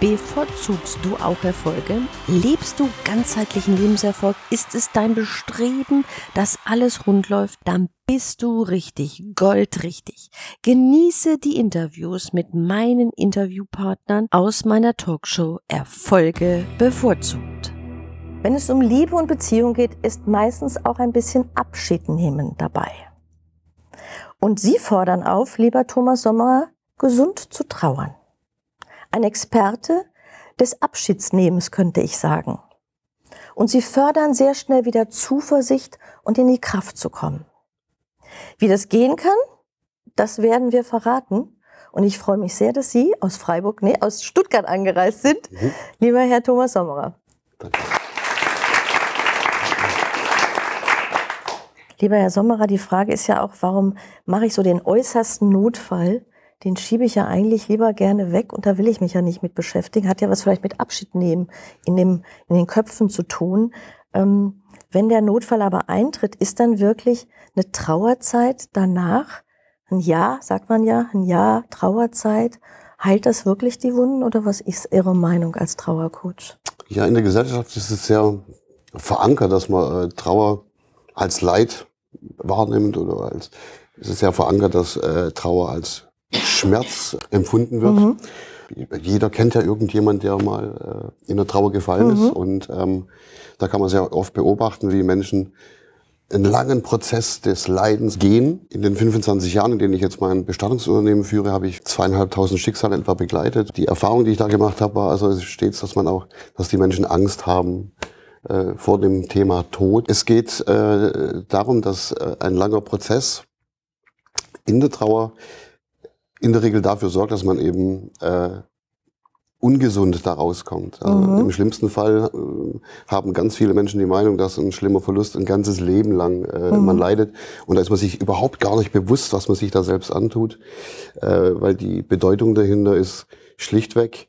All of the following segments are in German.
Bevorzugst du auch Erfolge? Lebst du ganzheitlichen Lebenserfolg? Ist es dein Bestreben, dass alles rund läuft? Dann bist du richtig, goldrichtig. Genieße die Interviews mit meinen Interviewpartnern aus meiner Talkshow Erfolge bevorzugt. Wenn es um Liebe und Beziehung geht, ist meistens auch ein bisschen Abschied nehmen dabei. Und Sie fordern auf, lieber Thomas Sommerer, gesund zu trauern ein Experte des Abschiedsnehmens, könnte ich sagen. Und sie fördern sehr schnell wieder Zuversicht und in die Kraft zu kommen. Wie das gehen kann, das werden wir verraten. Und ich freue mich sehr, dass Sie aus Freiburg, nee, aus Stuttgart angereist sind. Mhm. Lieber Herr Thomas Sommerer. Danke. Lieber Herr Sommerer, die Frage ist ja auch, warum mache ich so den äußersten Notfall den schiebe ich ja eigentlich lieber gerne weg und da will ich mich ja nicht mit beschäftigen. Hat ja was vielleicht mit Abschied nehmen in, dem, in den Köpfen zu tun. Ähm, wenn der Notfall aber eintritt, ist dann wirklich eine Trauerzeit danach, ein Jahr, sagt man ja, ein Jahr Trauerzeit, heilt das wirklich die Wunden oder was ist Ihre Meinung als Trauercoach? Ja, in der Gesellschaft ist es sehr verankert, dass man äh, Trauer als Leid wahrnimmt oder als, es ist sehr verankert, dass äh, Trauer als Schmerz empfunden wird. Mhm. Jeder kennt ja irgendjemand, der mal äh, in der Trauer gefallen mhm. ist. Und ähm, da kann man sehr oft beobachten, wie Menschen einen langen Prozess des Leidens gehen. In den 25 Jahren, in denen ich jetzt mein Bestattungsunternehmen führe, habe ich zweieinhalbtausend Schicksale etwa begleitet. Die Erfahrung, die ich da gemacht habe, war also stets, dass man auch, dass die Menschen Angst haben äh, vor dem Thema Tod. Es geht äh, darum, dass äh, ein langer Prozess in der Trauer in der Regel dafür sorgt, dass man eben äh, ungesund da rauskommt. Also mhm. Im schlimmsten Fall äh, haben ganz viele Menschen die Meinung, dass ein schlimmer Verlust ein ganzes Leben lang äh, mhm. man leidet. Und da ist man sich überhaupt gar nicht bewusst, was man sich da selbst antut, äh, weil die Bedeutung dahinter ist schlichtweg,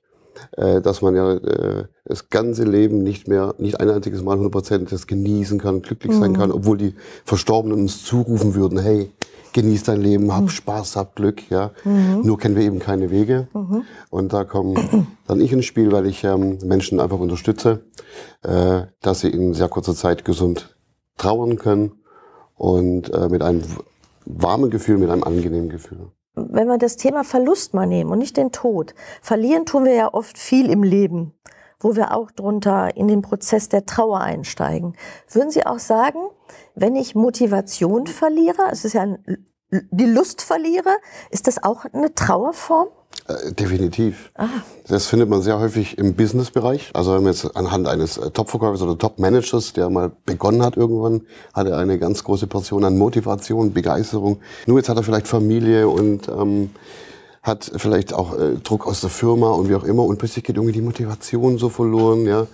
äh, dass man ja äh, das ganze Leben nicht mehr, nicht ein einziges Mal 100 Prozent das genießen kann, glücklich mhm. sein kann, obwohl die Verstorbenen uns zurufen würden, hey, genieß dein Leben, hab mhm. Spaß, hab Glück, ja. Mhm. Nur kennen wir eben keine Wege. Mhm. Und da komme dann ich ins Spiel, weil ich ähm, Menschen einfach unterstütze, äh, dass sie in sehr kurzer Zeit gesund trauern können und äh, mit einem warmen Gefühl, mit einem angenehmen Gefühl. Wenn wir das Thema Verlust mal nehmen und nicht den Tod. Verlieren tun wir ja oft viel im Leben, wo wir auch drunter in den Prozess der Trauer einsteigen. Würden Sie auch sagen, wenn ich Motivation verliere, es ist ja ein, die Lust verliere, ist das auch eine Trauerform? Äh, definitiv. Ah. Das findet man sehr häufig im Businessbereich. Also wenn man jetzt anhand eines äh, Top-Verkäufers oder Top-Managers, der mal begonnen hat irgendwann, hat er eine ganz große Portion an Motivation, Begeisterung. Nur jetzt hat er vielleicht Familie und ähm, hat vielleicht auch äh, Druck aus der Firma und wie auch immer und plötzlich geht irgendwie die Motivation so verloren, ja.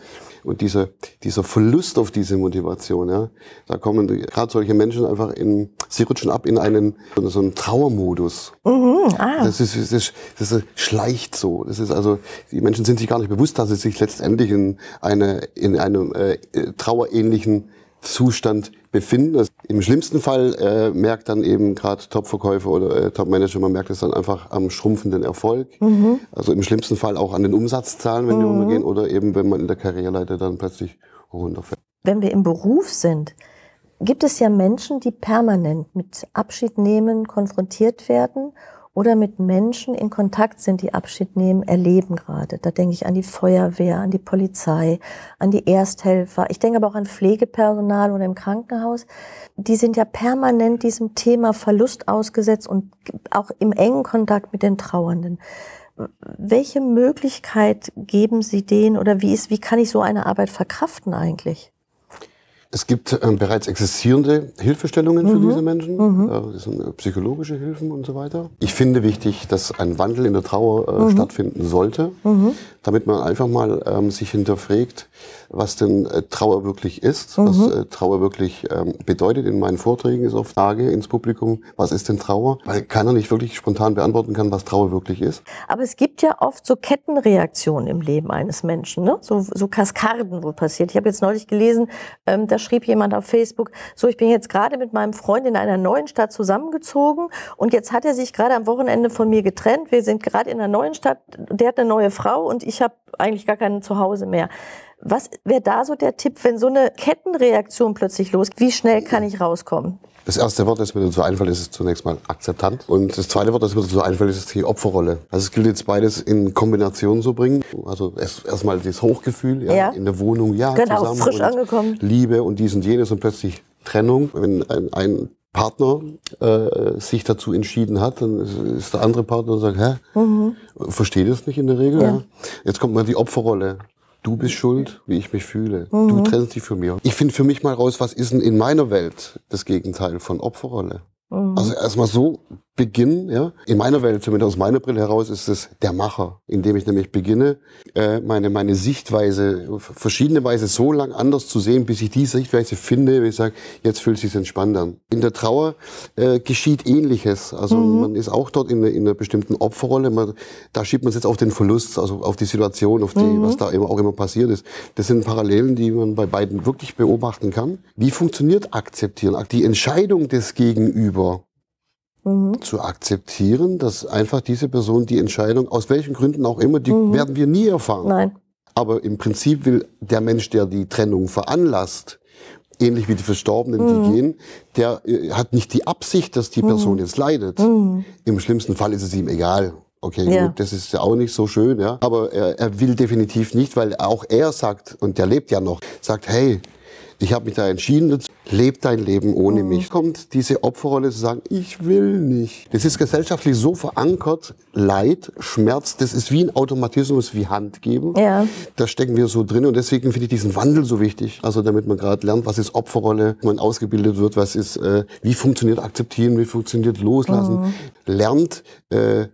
Und dieser, dieser Verlust auf diese Motivation, ja, da kommen gerade solche Menschen einfach in, sie rutschen ab in einen, so einen Trauermodus. Mhm, ah. das, ist, das, ist, das ist, schleicht so. Das ist also, die Menschen sind sich gar nicht bewusst, dass sie sich letztendlich in, eine, in einem äh, trauerähnlichen Zustand befinden. Im schlimmsten Fall äh, merkt dann eben gerade Top-Verkäufer oder äh, Top-Manager, man merkt es dann einfach am schrumpfenden Erfolg. Mhm. Also im schlimmsten Fall auch an den Umsatzzahlen, wenn mhm. die runtergehen, oder eben wenn man in der Karriereleiter dann plötzlich runterfällt. Wenn wir im Beruf sind, gibt es ja Menschen, die permanent mit Abschied nehmen konfrontiert werden oder mit Menschen in Kontakt sind, die Abschied nehmen, erleben gerade. Da denke ich an die Feuerwehr, an die Polizei, an die Ersthelfer. Ich denke aber auch an Pflegepersonal oder im Krankenhaus. Die sind ja permanent diesem Thema Verlust ausgesetzt und auch im engen Kontakt mit den Trauernden. Welche Möglichkeit geben Sie denen oder wie ist, wie kann ich so eine Arbeit verkraften eigentlich? Es gibt ähm, bereits existierende Hilfestellungen für diese Menschen. Äh, das sind äh, psychologische Hilfen und so weiter. Ich finde wichtig, dass ein Wandel in der Trauer äh, stattfinden sollte, damit man einfach mal ähm, sich hinterfragt, was denn äh, Trauer wirklich ist, was äh, Trauer wirklich ähm, bedeutet. In meinen Vorträgen ist oft Frage ins Publikum, was ist denn Trauer? Weil keiner nicht wirklich spontan beantworten kann, was Trauer wirklich ist. Aber es gibt ja oft so Kettenreaktionen im Leben eines Menschen, ne? so, so Kaskaden, wo passiert. Ich habe jetzt neulich gelesen, ähm, da schrieb jemand auf Facebook, so ich bin jetzt gerade mit meinem Freund in einer neuen Stadt zusammengezogen und jetzt hat er sich gerade am Wochenende von mir getrennt. Wir sind gerade in einer neuen Stadt, der hat eine neue Frau und ich habe eigentlich gar kein Zuhause mehr. Was wäre da so der Tipp, wenn so eine Kettenreaktion plötzlich losgeht? Wie schnell kann ich rauskommen? Das erste Wort, das mir dazu einfällt, ist zunächst mal Akzeptanz. Und das zweite Wort, das mir dazu einfällt, ist die Opferrolle. Also es gilt jetzt beides in Kombination zu bringen. Also erst- erstmal das Hochgefühl ja, Ja. in der Wohnung, ja, Genau, zusammen. frisch und angekommen. Liebe und dies und jenes und plötzlich Trennung. Wenn ein, ein Partner äh, sich dazu entschieden hat, dann ist, ist der andere Partner und sagt, hä, versteht es nicht in der Regel. Ja. Jetzt kommt mal die Opferrolle. Du bist schuld, wie ich mich fühle. Du trennst dich von mir. Ich finde für mich mal raus, was ist denn in meiner Welt das Gegenteil von Opferrolle? Also erstmal so beginnen, ja. In meiner Welt, zumindest aus meiner Brille heraus, ist es der Macher, indem ich nämlich beginne, äh, meine, meine Sichtweise, verschiedene Weise so lang anders zu sehen, bis ich die Sichtweise finde, wie ich sage, jetzt fühlt es sich entspannt an. In der Trauer äh, geschieht Ähnliches. Also man ist auch dort in, einer- in einer bestimmten Opferrolle. Man, da schiebt man es jetzt auf den Verlust, also auf die Situation, auf die, was da immer, auch immer passiert ist. Das sind Parallelen, die man bei beiden wirklich beobachten kann. Wie funktioniert Akzeptieren? Die Entscheidung des Gegenüber zu akzeptieren, dass einfach diese Person die Entscheidung, aus welchen Gründen auch immer, die werden wir nie erfahren. Nein. Aber im Prinzip will der Mensch, der die Trennung veranlasst, ähnlich wie die Verstorbenen, die gehen, der äh, hat nicht die Absicht, dass die Person jetzt leidet. Im schlimmsten Fall ist es ihm egal. Okay, Ja. gut, das ist ja auch nicht so schön, ja. Aber er, er will definitiv nicht, weil auch er sagt, und der lebt ja noch, sagt, hey, ich habe mich da entschieden dazu, leb dein Leben ohne mich. Kommt diese Opferrolle zu sagen, ich will nicht. Das ist gesellschaftlich so verankert, Leid, Schmerz, das ist wie ein Automatismus, wie Hand geben. Ja. Da stecken wir so drin und deswegen finde ich diesen Wandel so wichtig. Also damit man gerade lernt, was ist Opferrolle, wenn man ausgebildet wird, was ist, äh, wie funktioniert Akzeptieren, wie funktioniert Loslassen, lernt äh,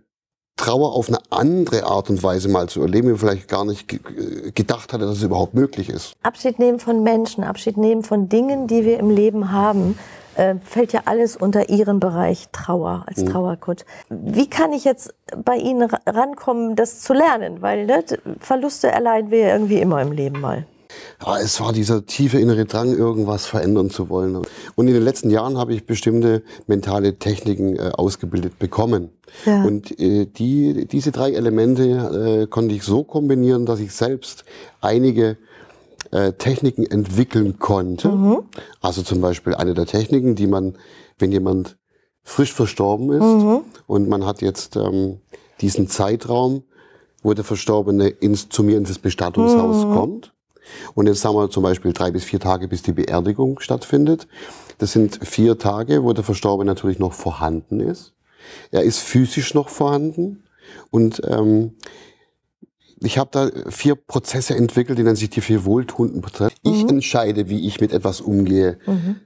Trauer auf eine andere Art und Weise mal zu erleben, wie man vielleicht gar nicht äh, gedacht hatte, dass es überhaupt möglich ist. Abschied nehmen von Menschen, Abschied nehmen von Dingen, die wir im Leben haben, äh, fällt ja alles unter Ihren Bereich Trauer, als Trauercoach. Wie kann ich jetzt bei Ihnen ra- rankommen, das zu lernen? Weil ne, Verluste erleiden wir ja irgendwie immer im Leben mal. Ja, es war dieser tiefe innere Drang, irgendwas verändern zu wollen. Und in den letzten Jahren habe ich bestimmte mentale Techniken äh, ausgebildet bekommen. Ja. Und äh, die, diese drei Elemente äh, konnte ich so kombinieren, dass ich selbst einige äh, Techniken entwickeln konnte. Also zum Beispiel eine der Techniken, die man, wenn jemand frisch verstorben ist und man hat jetzt ähm, diesen Zeitraum, wo der Verstorbene ins, zu mir ins Bestattungshaus kommt. Und jetzt sagen wir zum Beispiel drei bis vier Tage, bis die Beerdigung stattfindet. Das sind vier Tage, wo der Verstorbene natürlich noch vorhanden ist. Er ist physisch noch vorhanden. Und ähm, ich habe da vier Prozesse entwickelt, die nennen sich die vier wohltuenden Prozesse. Ich entscheide, wie ich mit etwas umgehe.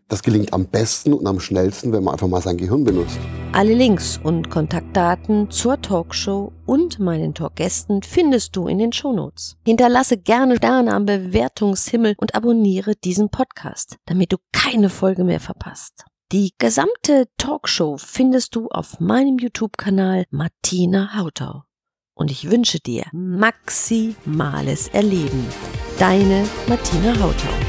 Das gelingt am besten und am schnellsten, wenn man einfach mal sein Gehirn benutzt. Alle Links und Kontaktdaten zur Talkshow und meinen Talkgästen findest du in den Shownotes. Hinterlasse gerne Sterne am Bewertungshimmel und abonniere diesen Podcast, damit du keine Folge mehr verpasst. Die gesamte Talkshow findest du auf meinem YouTube-Kanal Martina Hautau. Und ich wünsche dir maximales Erleben. Deine Martina Hautau.